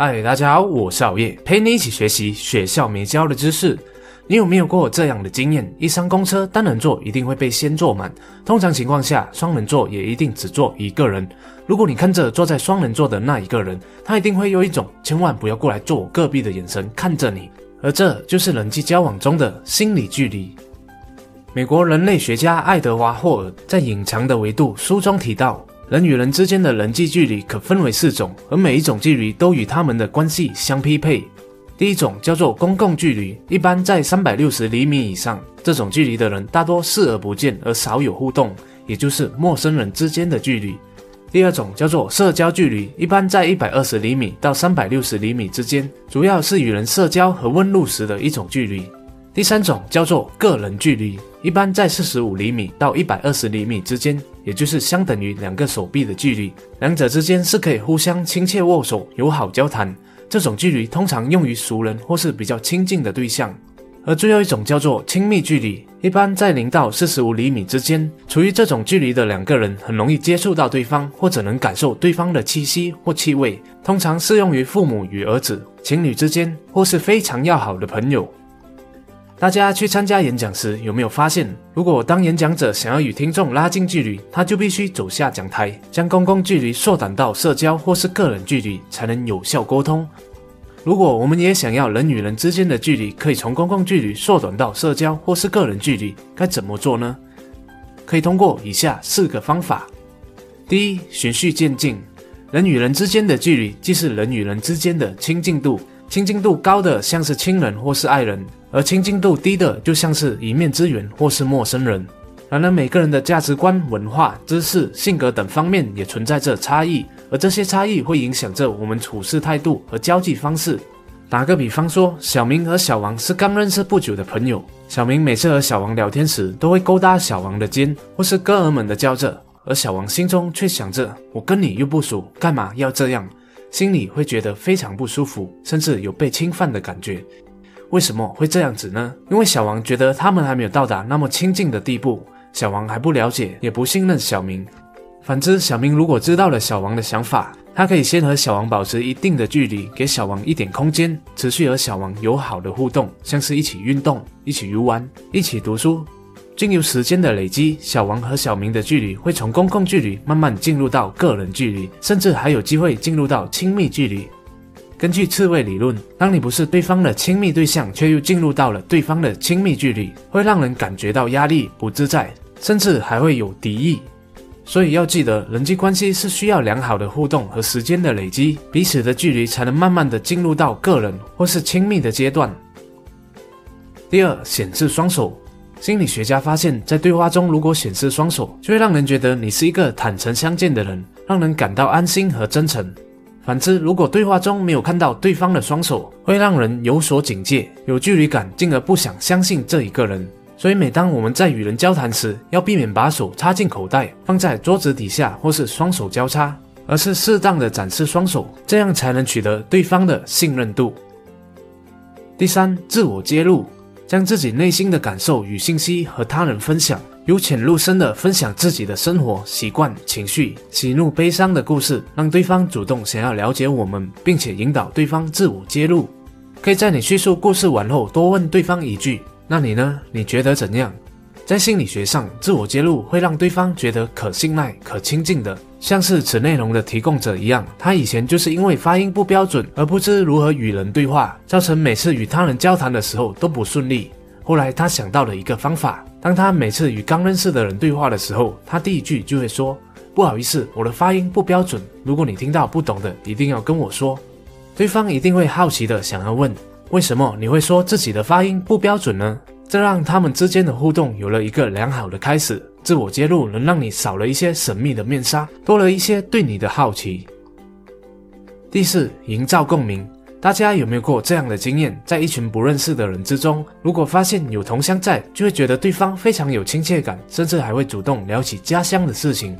嗨，大家好，我是熬夜，陪你一起学习学校没教的知识。你有没有过这样的经验？一上公车，单人座一定会被先坐满。通常情况下，双人座也一定只坐一个人。如果你看着坐在双人座的那一个人，他一定会用一种千万不要过来坐我隔壁的眼神看着你。而这就是人际交往中的心理距离。美国人类学家爱德华霍尔在《隐藏的维度》书中提到。人与人之间的人际距离可分为四种，而每一种距离都与他们的关系相匹配。第一种叫做公共距离，一般在三百六十厘米以上，这种距离的人大多视而不见，而少有互动，也就是陌生人之间的距离。第二种叫做社交距离，一般在一百二十厘米到三百六十厘米之间，主要是与人社交和问路时的一种距离。第三种叫做个人距离，一般在四十五厘米到一百二十厘米之间，也就是相等于两个手臂的距离，两者之间是可以互相亲切握手、友好交谈。这种距离通常用于熟人或是比较亲近的对象。而最后一种叫做亲密距离，一般在零到四十五厘米之间，处于这种距离的两个人很容易接触到对方，或者能感受对方的气息或气味。通常适用于父母与儿子、情侣之间，或是非常要好的朋友。大家去参加演讲时，有没有发现，如果当演讲者想要与听众拉近距离，他就必须走下讲台，将公共距离缩短到社交或是个人距离，才能有效沟通。如果我们也想要人与人之间的距离可以从公共距离缩短到社交或是个人距离，该怎么做呢？可以通过以下四个方法：第一，循序渐进。人与人之间的距离，既是人与人之间的亲近度。亲近度高的像是亲人或是爱人，而亲近度低的就像是一面之缘或是陌生人。然而，每个人的价值观、文化、知识、性格等方面也存在着差异，而这些差异会影响着我们处事态度和交际方式。打个比方说，小明和小王是刚认识不久的朋友，小明每次和小王聊天时都会勾搭小王的肩，或是哥儿们的叫着，而小王心中却想着：我跟你又不熟，干嘛要这样？心里会觉得非常不舒服，甚至有被侵犯的感觉。为什么会这样子呢？因为小王觉得他们还没有到达那么亲近的地步，小王还不了解，也不信任小明。反之，小明如果知道了小王的想法，他可以先和小王保持一定的距离，给小王一点空间，持续和小王友好的互动，像是一起运动、一起游玩、一起读书。经由时间的累积，小王和小明的距离会从公共距离慢慢进入到个人距离，甚至还有机会进入到亲密距离。根据刺猬理论，当你不是对方的亲密对象，却又进入到了对方的亲密距离，会让人感觉到压力、不自在，甚至还会有敌意。所以要记得，人际关系是需要良好的互动和时间的累积，彼此的距离才能慢慢的进入到个人或是亲密的阶段。第二，显示双手。心理学家发现，在对话中，如果显示双手，就会让人觉得你是一个坦诚相见的人，让人感到安心和真诚。反之，如果对话中没有看到对方的双手，会让人有所警戒、有距离感，进而不想相信这一个人。所以，每当我们在与人交谈时，要避免把手插进口袋，放在桌子底下，或是双手交叉，而是适当的展示双手，这样才能取得对方的信任度。第三，自我揭露。将自己内心的感受与信息和他人分享，由浅入深的分享自己的生活习惯、情绪、喜怒悲伤的故事，让对方主动想要了解我们，并且引导对方自我揭露。可以在你叙述故事完后，多问对方一句：“那你呢？你觉得怎样？”在心理学上，自我揭露会让对方觉得可信赖、可亲近的，像是此内容的提供者一样。他以前就是因为发音不标准而不知如何与人对话，造成每次与他人交谈的时候都不顺利。后来他想到了一个方法，当他每次与刚认识的人对话的时候，他第一句就会说：“不好意思，我的发音不标准。如果你听到不懂的，一定要跟我说。”对方一定会好奇的想要问：“为什么你会说自己的发音不标准呢？”这让他们之间的互动有了一个良好的开始。自我揭露能让你少了一些神秘的面纱，多了一些对你的好奇。第四，营造共鸣。大家有没有过这样的经验？在一群不认识的人之中，如果发现有同乡在，就会觉得对方非常有亲切感，甚至还会主动聊起家乡的事情。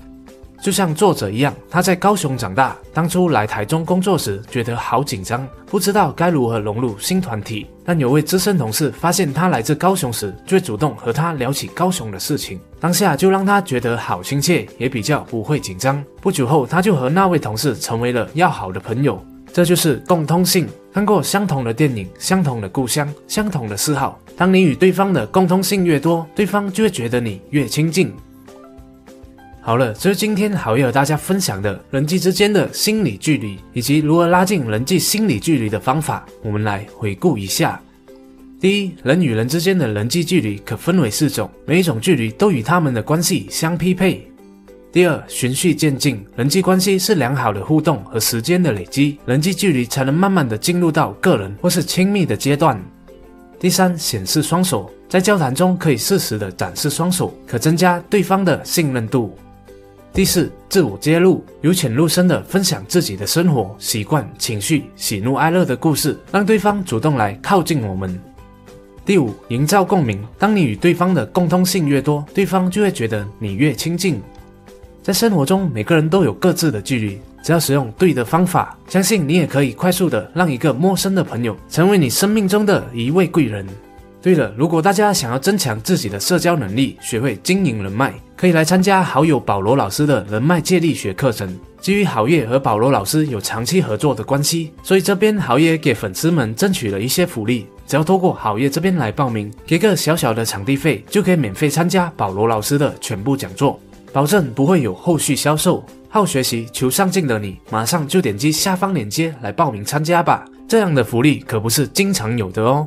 就像作者一样，他在高雄长大，当初来台中工作时，觉得好紧张，不知道该如何融入新团体。但有位资深同事发现他来自高雄时，就会主动和他聊起高雄的事情，当下就让他觉得好亲切，也比较不会紧张。不久后，他就和那位同事成为了要好的朋友。这就是共通性。看过相同的电影、相同的故乡、相同的嗜好，当你与对方的共通性越多，对方就会觉得你越亲近。好了，这是今天好友和大家分享的人际之间的心理距离，以及如何拉近人际心理距离的方法。我们来回顾一下：第一，人与人之间的人际距离可分为四种，每一种距离都与他们的关系相匹配。第二，循序渐进，人际关系是良好的互动和时间的累积，人际距离才能慢慢的进入到个人或是亲密的阶段。第三，显示双手，在交谈中可以适时的展示双手，可增加对方的信任度。第四，自我揭露，由浅入深的分享自己的生活习惯、情绪、喜怒哀乐的故事，让对方主动来靠近我们。第五，营造共鸣，当你与对方的共通性越多，对方就会觉得你越亲近。在生活中，每个人都有各自的距离，只要使用对的方法，相信你也可以快速的让一个陌生的朋友成为你生命中的一位贵人。对了，如果大家想要增强自己的社交能力，学会经营人脉，可以来参加好友保罗老师的人脉借力学课程。基于好业和保罗老师有长期合作的关系，所以这边好业给粉丝们争取了一些福利。只要透过好业这边来报名，给个小小的场地费，就可以免费参加保罗老师的全部讲座。保证不会有后续销售。好学习、求上进的你，马上就点击下方链接来报名参加吧！这样的福利可不是经常有的哦。